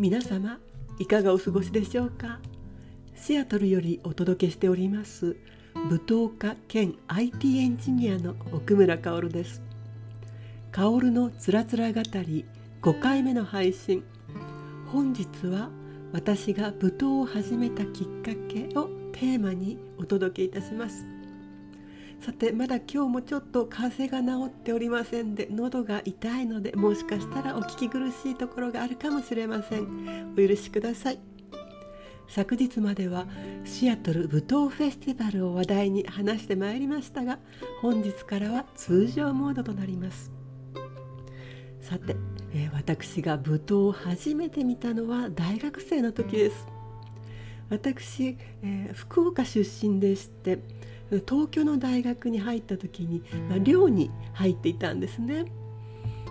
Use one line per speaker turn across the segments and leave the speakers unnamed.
皆様いかがお過ごしでしょうか？シアトルよりお届けしております舞踏家兼 IT エンジニアの奥村薫です。薫のつらつら語り5回目の配信。本日は私が舞踏を始めたきっかけをテーマにお届けいたします。さてまだ今日もちょっと風邪が治っておりませんで喉が痛いのでもしかしたらお聞き苦しいところがあるかもしれません。お許しください。昨日まではシアトル舞踏フェスティバルを話題に話してまいりましたが本日からは通常モードとなります。さて、えー、私が舞踏を初めて見たのは大学生の時です。私、えー、福岡出身でして東京の大学に入った時に、まあ、寮に入っていたんですね。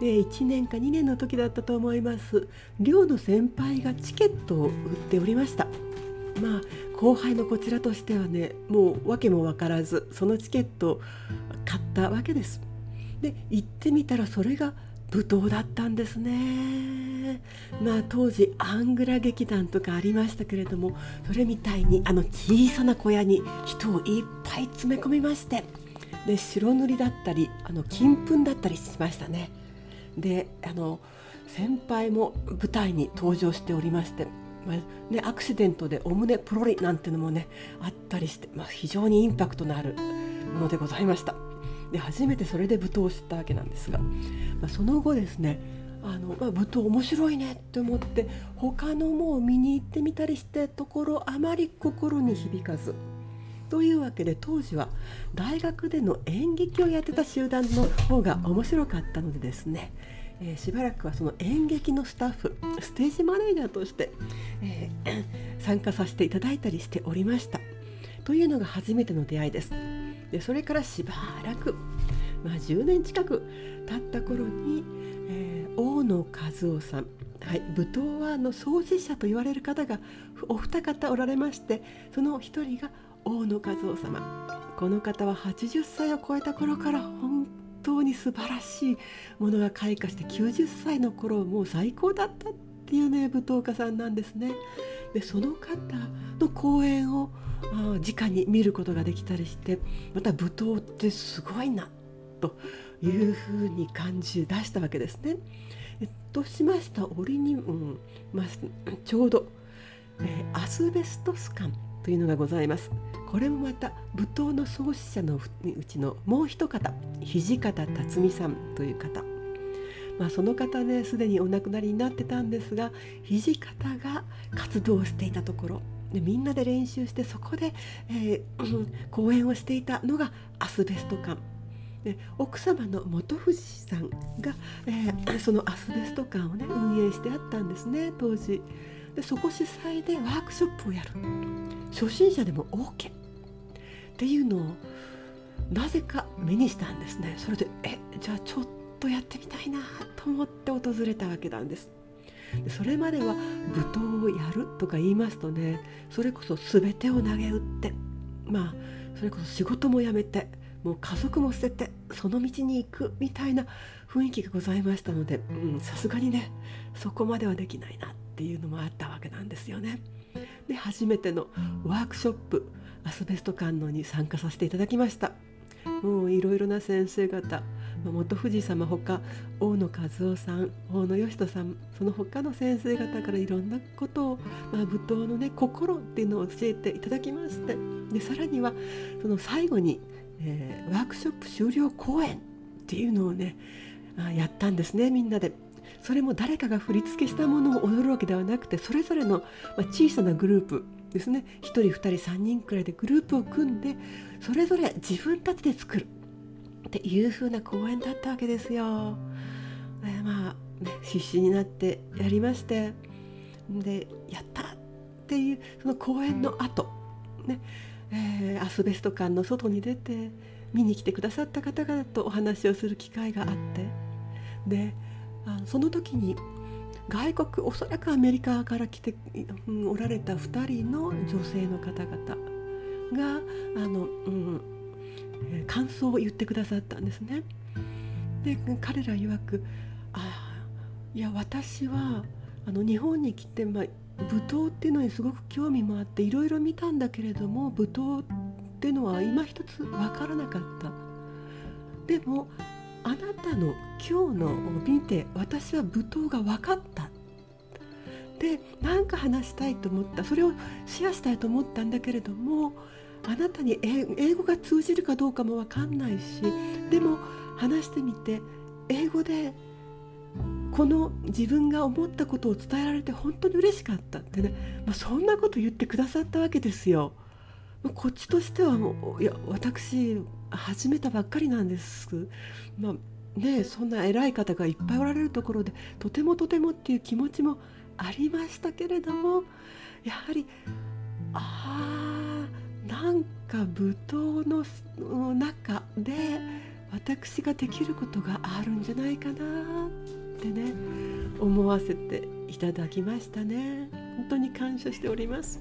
で1年か2年の時だったと思います。寮の先輩がチケットを売っておりました。まあ後輩のこちらとしてはねもう訳も分からずそのチケットを買ったわけです。で行ってみたらそれが舞踏だったんですねまあ当時アングラ劇団とかありましたけれどもそれみたいにあの小さな小屋に人をいっぱい詰め込みましてで白塗りだったりあの金粉だったりしましたねであの先輩も舞台に登場しておりましてまあね、アクシデントでお胸プロリなんていうのもねあったりして、まあ、非常にインパクトのあるものでございました。で初めてそれで舞踏を知ったわけなんですが、まあ、その後ですねあの、まあ、舞踏面白いねって思って他のもを見に行ってみたりしてところあまり心に響かず。というわけで当時は大学での演劇をやってた集団の方が面白かったのでですね、えー、しばらくはその演劇のスタッフステージマネージャーとして、えー、参加させていただいたりしておりましたというのが初めての出会いです。でそれからしばらく、まあ、10年近く経った頃に、えー、大野和夫さんはい、舞踏はの創始者と言われる方がお二方おられましてその一人が大野和夫様。この方は80歳を超えた頃から本当に素晴らしいものが開花して90歳の頃もう最高だった。ってっていうね舞踏家さんなんですね。でその方の講演を直に見ることができたりしてまた舞踏ってすごいなというふうに感じ出したわけですね。えっとしました折に、うんまあ、ちょうど、えー、アスベストス管というのがございます。これもまた舞踏の創始者のうちのもう一方土方辰巳さんという方。まあ、その方ねすでにお亡くなりになってたんですが土方が活動していたところでみんなで練習してそこで、えー、講演をしていたのがアスベスト館。で奥様の本藤さんが、えー、そのアスベスト館をね運営してあったんですね当時。でそこ主催でワークショップをやる。初心者でも OK っていうのをなぜか目にしたんですね。それでえじゃあちょっとやってみたいなと思って訪れたわけなんですそれまでは舞踏をやるとか言いますとねそれこそ全てを投げ打ってまあそれこそ仕事も辞めてもう家族も捨ててその道に行くみたいな雰囲気がございましたのでさすがにねそこまではできないなっていうのもあったわけなんですよね。で初めてのワークショップアスベスト観音に参加させていただきました。もういろいろな先生方元富士様ほか大野和夫さん大野義人さんその他の先生方からいろんなことを、まあ、舞踏のね心っていうのを教えていただきましてでさらにはその最後に、えー、ワークショップ終了公演っていうのをねあやったんですねみんなで。それも誰かが振り付けしたものを踊るわけではなくてそれぞれの、ま小さなグループですね。1人2人3人くらいでグループを組んでそれぞれ自分たちで作るっていうな公演だったわけですよ。でまあ、ね、必死になってやりましてでやったっていうその公演の後ねえー、アスベスト館の外に出て見に来てくださった方々とお話をする機会があってであその時に外国おそらくアメリカから来て、うん、おられた2人の女性の方々があの、うん、感想を言ってくださったんですね。で彼ら曰くああいや私はあの日本に来て、まあ、舞踏っていうのにすごく興味もあっていろいろ見たんだけれども舞踏っていうのは今一つ分からなかった。でもあなたの今日のを見て私は舞踏が分かった。で何か話したいと思った。それをシェアしたいと思ったんだけれどもあなたに英語が通じるかどうかも分かんないしでも話してみて英語でこの自分が思ったことを伝えられて本当に嬉しかったってね、まあ、そんなこと言ってくださったわけですよ。こっちとしてはもういや私始めたばっかりなんです。まあね、そんな偉い方がいっぱいおられるところでとてもとてもっていう気持ちもありましたけれどもやはりあーなんか舞踏の中で私ができることがあるんじゃないかなってね思わせていただきましたね。本当に感謝しております。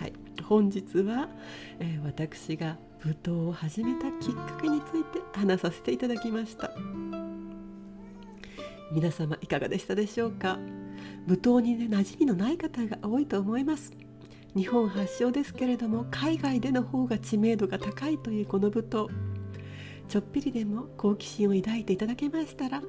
はい。本日は、えー、私が舞踏を始めたきっかけについて話させていただきました。皆様いかがでしたでしょうか？舞踏にね馴染みのない方が多いと思います。日本発祥ですけれども海外での方が知名度が高いというこの舞踏ちょっぴりでも好奇心を抱いていただけましたら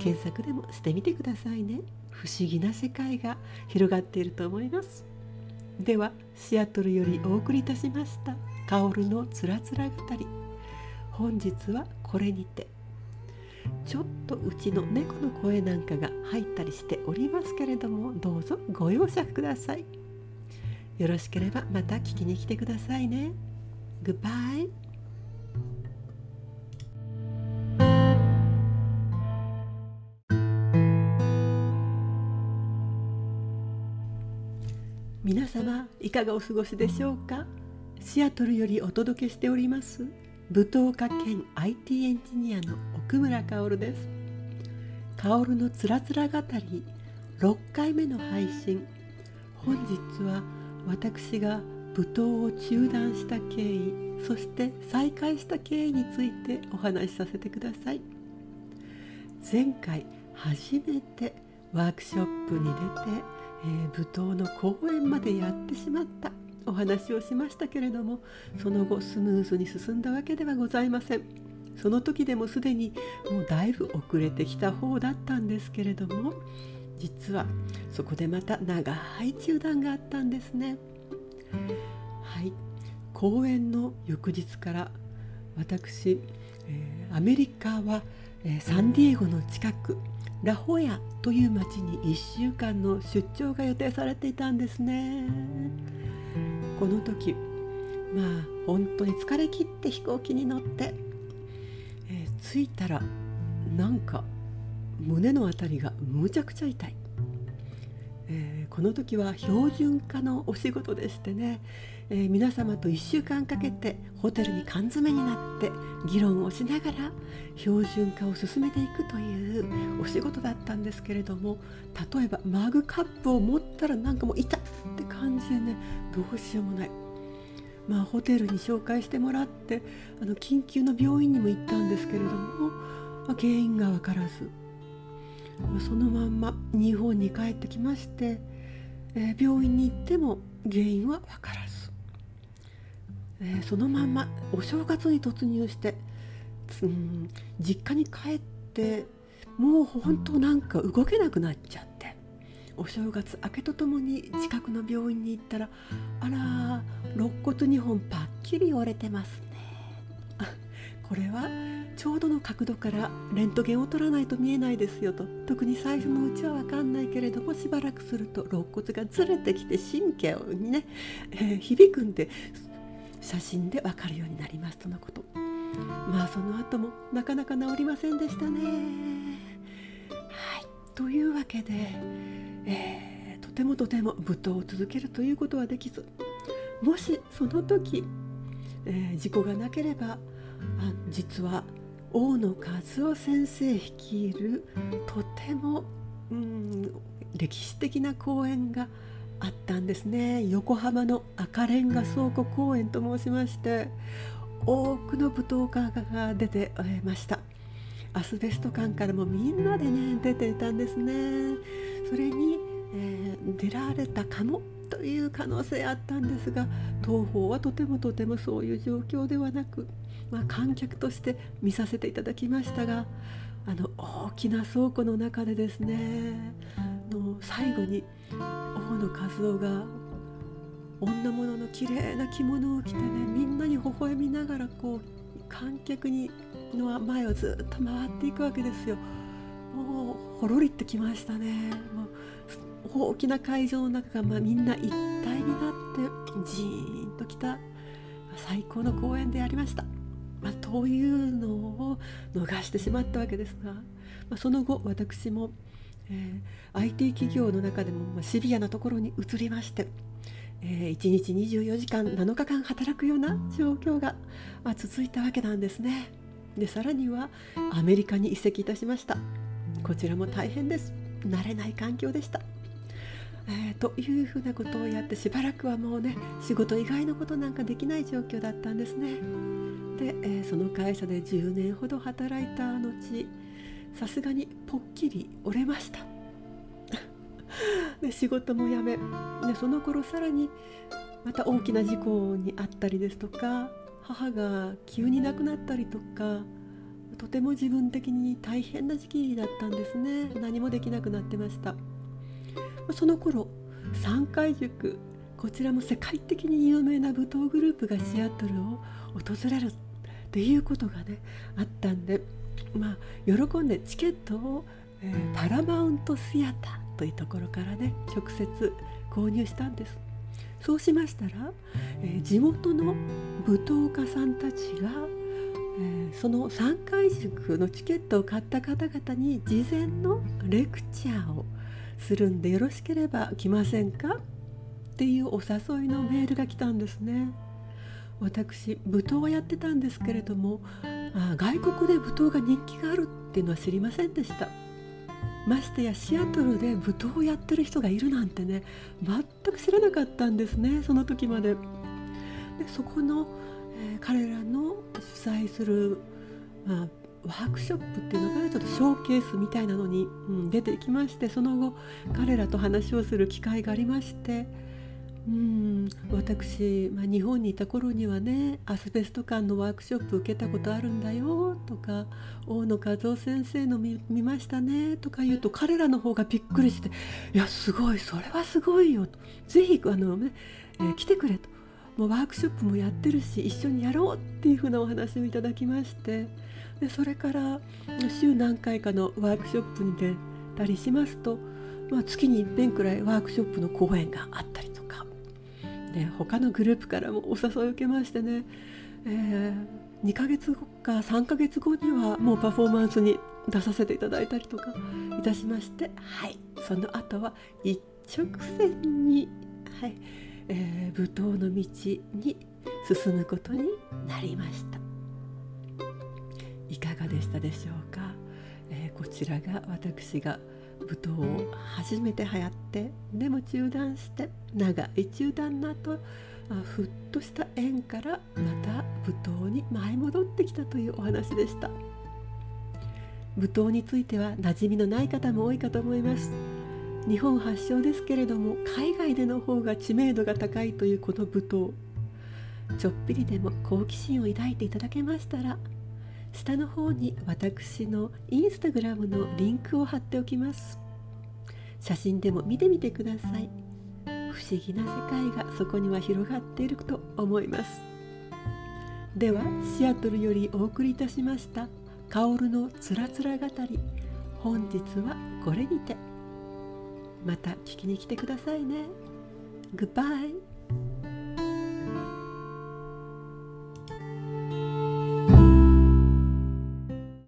検索でもしてみてくださいね。不思議な世界が広がっていると思います。ではシアトルよりお送りいたしました「カオルのつらつら語り」本日はこれにて。ちょっとうちの猫の声なんかが入ったりしておりますけれどもどうぞご容赦ください。よろしければまた聞きに来てくださいね。Goodbye. 皆様いかがお過ごしでしょうかシアトルよりお届けしております舞踏家兼 IT エンジニアの奥村薫です。薫のつらつら語り6回目の配信。本日は私が舞踏を中断した経緯そして再開した経緯についてお話しさせてください。前回初めてワークショップに出てえー、舞踏の公演までやってしまったお話をしましたけれどもその後スムーズに進んだわけではございません。その時でもすでにもうだいぶ遅れてきた方だったんですけれども実はそこでまた長い中断があったんですね。はい。公演の翌日から私、えー、アメリカは、えー、サンディエゴの近くラホヤという町に1週間の出張が予定されていたんですね。この時まあ本当に疲れ切って飛行機に乗って、えー、着いたらなんか胸の辺りがむちゃくちゃ痛い、えー、この時は標準化のお仕事でしてね。えー、皆様と1週間かけてホテルに缶詰になって議論をしながら標準化を進めていくというお仕事だったんですけれども例えばマグカップを持ったらなんかもう痛って感じでねどうしようもない。まあ、ホテルに紹介してもらってあの緊急の病院にも行ったんですけれども、まあ、原因が分からず、そのまんま日本に帰ってきまして、えー、病院に行っても原因は分からず。えー、そのまんまお正月に突入して、実家に帰ってもう本当なんか動けなくなっちゃってお正月明けとともに近くの病院に行ったらあら肋骨2本パッキリ折れてますね これはちょうどの角度からレントゲンを取らないと見えないですよと。特に最初のうちは分かんないけれどもしばらくすると肋骨がずれてきて神経にね、えー、響くんで写真でわかるようになりますとのこと。まあその後もなかなか治りませんでしたね。はい。というわけで、えー、とてもとても舞踏を続けるということはできずもしその時、えー、事故がなければあ実は大野和夫先生率いるとても、うん、歴史的な講演があったんですね。横浜の赤レンガ倉庫公園と申しまして多くの舞踏家が出てました。アスベスト館からもみんなでね出ていたんですね。それにえー、出られたかもという可能性あったんですが東宝はとてもとてもそういう状況ではなく、まあ、観客として見させていただきましたがあの大きな倉庫の中でですねの最後に大野和夫が女物の綺麗な着物を着てねみんなに微笑みながらこう観客にの前をずっと回っていくわけですよ。もうほろりってきましたね。もう大きな会場の中が、まあ、みんな一体になってジーンときた最高の公演でありました。まあ、というのを逃してしまったわけですが、まあ、その後私も、えー、IT 企業の中でも、まあ、シビアなところに移りましてえー、1日24時間7日間働くような状況が、まあ、続いたわけなんですね。でさらにはアメリカに移籍いたしました。こちらも大変です。慣れない環境でした。えー、というふうなことをやってしばらくはもうね仕事以外のことなんかできない状況だったんですね。で、えー、その会社で10年ほど働いた後さすがにぽっきり折れました。で仕事も辞めでその頃さらにまた大きな事故に遭ったりですとか母が急に亡くなったりとかとても自分的に大変な時期だったんですね何もできなくなってましたその頃三回塾こちらも世界的に有名な舞踏グループがシアトルを訪れるっていうことがねあったんでまあ喜んでチケットを、えー、パラマウントシアターというところからね直接購入したんです。そうしましたら、えー、地元の舞踏家さんたちが、えー、その3回塾のチケットを買った方々に事前のレクチャーをするんでよろしければ来ませんか？っていうお誘いのメールが来たんですね私舞踏はやってたんですけれどもあ外国で舞踏が人気があるっていうのは知りませんでしたましてやシアトルで舞踏をやってる人がいるなんてね全く知らなかったんですねその時まで。でそこの、えー、彼らの主催する、まあ、ワークショップっていうのがちょっとショーケースみたいなのに、うん、出てきましてその後彼らと話をする機会がありましてうん。私、まあ、日本にいた頃にはねアスベスト館のワークショップ受けたことあるんだよとか大野和夫先生の見見ましたねとか言うと彼らの方がびっくりして「いやすごいそれはすごいよ」と「ぜひあの、ねえー、来てくれ」と「もうワークショップもやってるし一緒にやろう」っていうふうなお話をいただきまして。でそれから週何回かのワークショップに出たりしますと、まあ、月に一遍くらいワークショップの講演があったりで他のグループからもお誘いを受けましてね、えー、2ヶ月後か3ヶ月後にはもうパフォーマンスに出させていただいたりとかいたしまして。はい。その後は一直線に、はい。えー、舞踏の道に進むことになりました。いかがでしたでしょうか、えー、こちらが私が舞踏を初めて流行ってでも中断して長い中断の後ふっとした縁からまた舞踏に舞い戻ってきたというお話でした。舞踏については馴染みのない方も多いかと思います。日本発祥ですけれども海外での方が知名度が高いというこの舞踏ちょっぴりでも好奇心を抱いていただけましたら下の方に私のインスタグラムのリンクを貼っておきます。写真でも見てみてください。不思議な世界がそこには広がっていると思います。ではシアトルよりお送りいたしました「薫のつらつら語り」本日はこれにて。また聞きに来てくださいね。グッバイ